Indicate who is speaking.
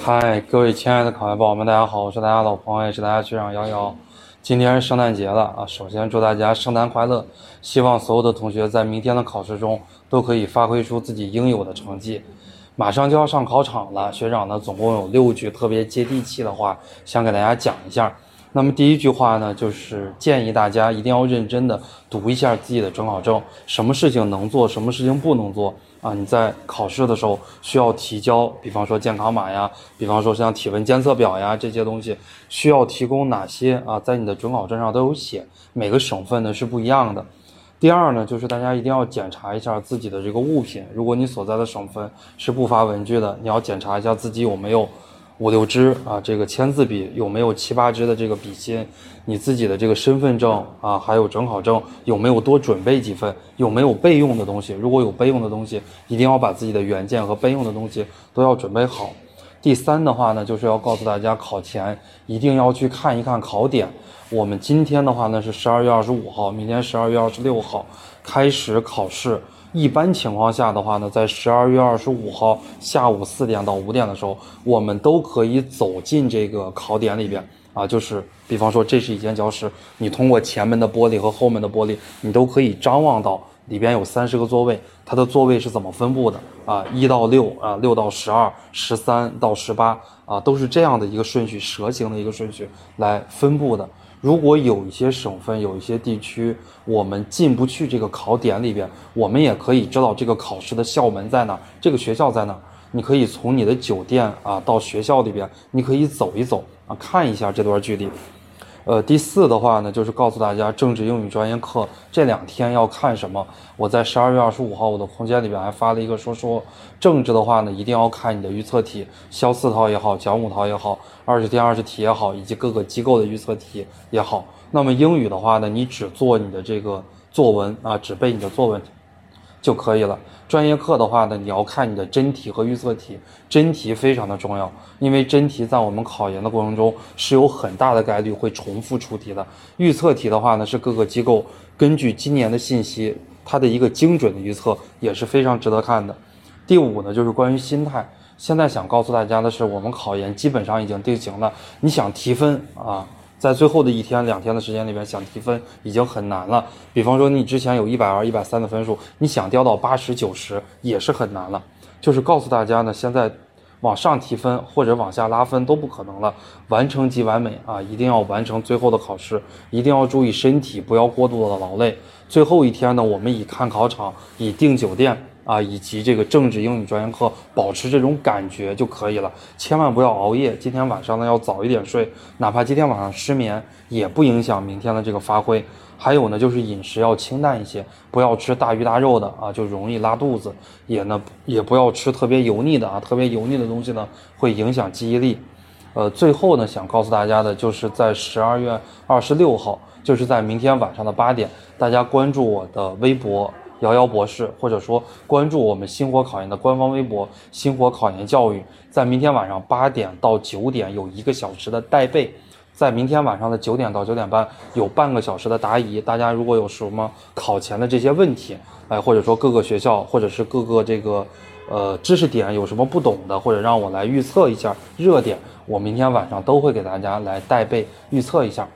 Speaker 1: 嗨，各位亲爱的考研宝宝们，大家好，我是大家老朋友，也是大家学长瑶瑶。今天是圣诞节了啊，首先祝大家圣诞快乐！希望所有的同学在明天的考试中都可以发挥出自己应有的成绩。马上就要上考场了，学长呢总共有六句特别接地气的话，想给大家讲一下。那么第一句话呢，就是建议大家一定要认真的读一下自己的准考证，什么事情能做，什么事情不能做啊？你在考试的时候需要提交，比方说健康码呀，比方说像体温监测表呀这些东西，需要提供哪些啊？在你的准考证上都有写，每个省份呢是不一样的。第二呢，就是大家一定要检查一下自己的这个物品，如果你所在的省份是不发文具的，你要检查一下自己有没有。五六支啊，这个签字笔有没有七八支的这个笔芯？你自己的这个身份证啊，还有准考证有没有多准备几份？有没有备用的东西？如果有备用的东西，一定要把自己的原件和备用的东西都要准备好。第三的话呢，就是要告诉大家，考前一定要去看一看考点。我们今天的话呢是十二月二十五号，明天十二月二十六号开始考试。一般情况下的话呢，在十二月二十五号下午四点到五点的时候，我们都可以走进这个考点里边啊。就是比方说，这是一间教室，你通过前门的玻璃和后门的玻璃，你都可以张望到里边有三十个座位。它的座位是怎么分布的啊？一到六啊，六到十二，十三到十八啊，都是这样的一个顺序，蛇形的一个顺序来分布的。如果有一些省份、有一些地区，我们进不去这个考点里边，我们也可以知道这个考试的校门在哪，这个学校在哪。你可以从你的酒店啊到学校里边，你可以走一走啊，看一下这段距离。呃，第四的话呢，就是告诉大家政治英语专业课这两天要看什么。我在十二月二十五号我的空间里边还发了一个说说政治的话呢，一定要看你的预测题，肖四套也好，讲五套也好，二十天二十题也好，以及各个机构的预测题也好。那么英语的话呢，你只做你的这个作文啊，只背你的作文。就可以了。专业课的话呢，你要看你的真题和预测题，真题非常的重要，因为真题在我们考研的过程中是有很大的概率会重复出题的。预测题的话呢，是各个机构根据今年的信息，它的一个精准的预测也是非常值得看的。第五呢，就是关于心态。现在想告诉大家的是，我们考研基本上已经定型了，你想提分啊？在最后的一天、两天的时间里面，想提分已经很难了。比方说，你之前有一百二、一百三的分数，你想掉到八十九十也是很难了。就是告诉大家呢，现在往上提分或者往下拉分都不可能了，完成即完美啊！一定要完成最后的考试，一定要注意身体，不要过度的劳累。最后一天呢，我们以看考场，以订酒店。啊，以及这个政治英语专业课，保持这种感觉就可以了，千万不要熬夜。今天晚上呢要早一点睡，哪怕今天晚上失眠，也不影响明天的这个发挥。还有呢，就是饮食要清淡一些，不要吃大鱼大肉的啊，就容易拉肚子。也呢，也不要吃特别油腻的啊，特别油腻的东西呢会影响记忆力。呃，最后呢，想告诉大家的就是在十二月二十六号，就是在明天晚上的八点，大家关注我的微博。瑶瑶博士，或者说关注我们星火考研的官方微博“星火考研教育”。在明天晚上八点到九点有一个小时的带背，在明天晚上的九点到九点半有半个小时的答疑。大家如果有什么考前的这些问题，哎，或者说各个学校或者是各个这个呃知识点有什么不懂的，或者让我来预测一下热点，我明天晚上都会给大家来带背预测一下。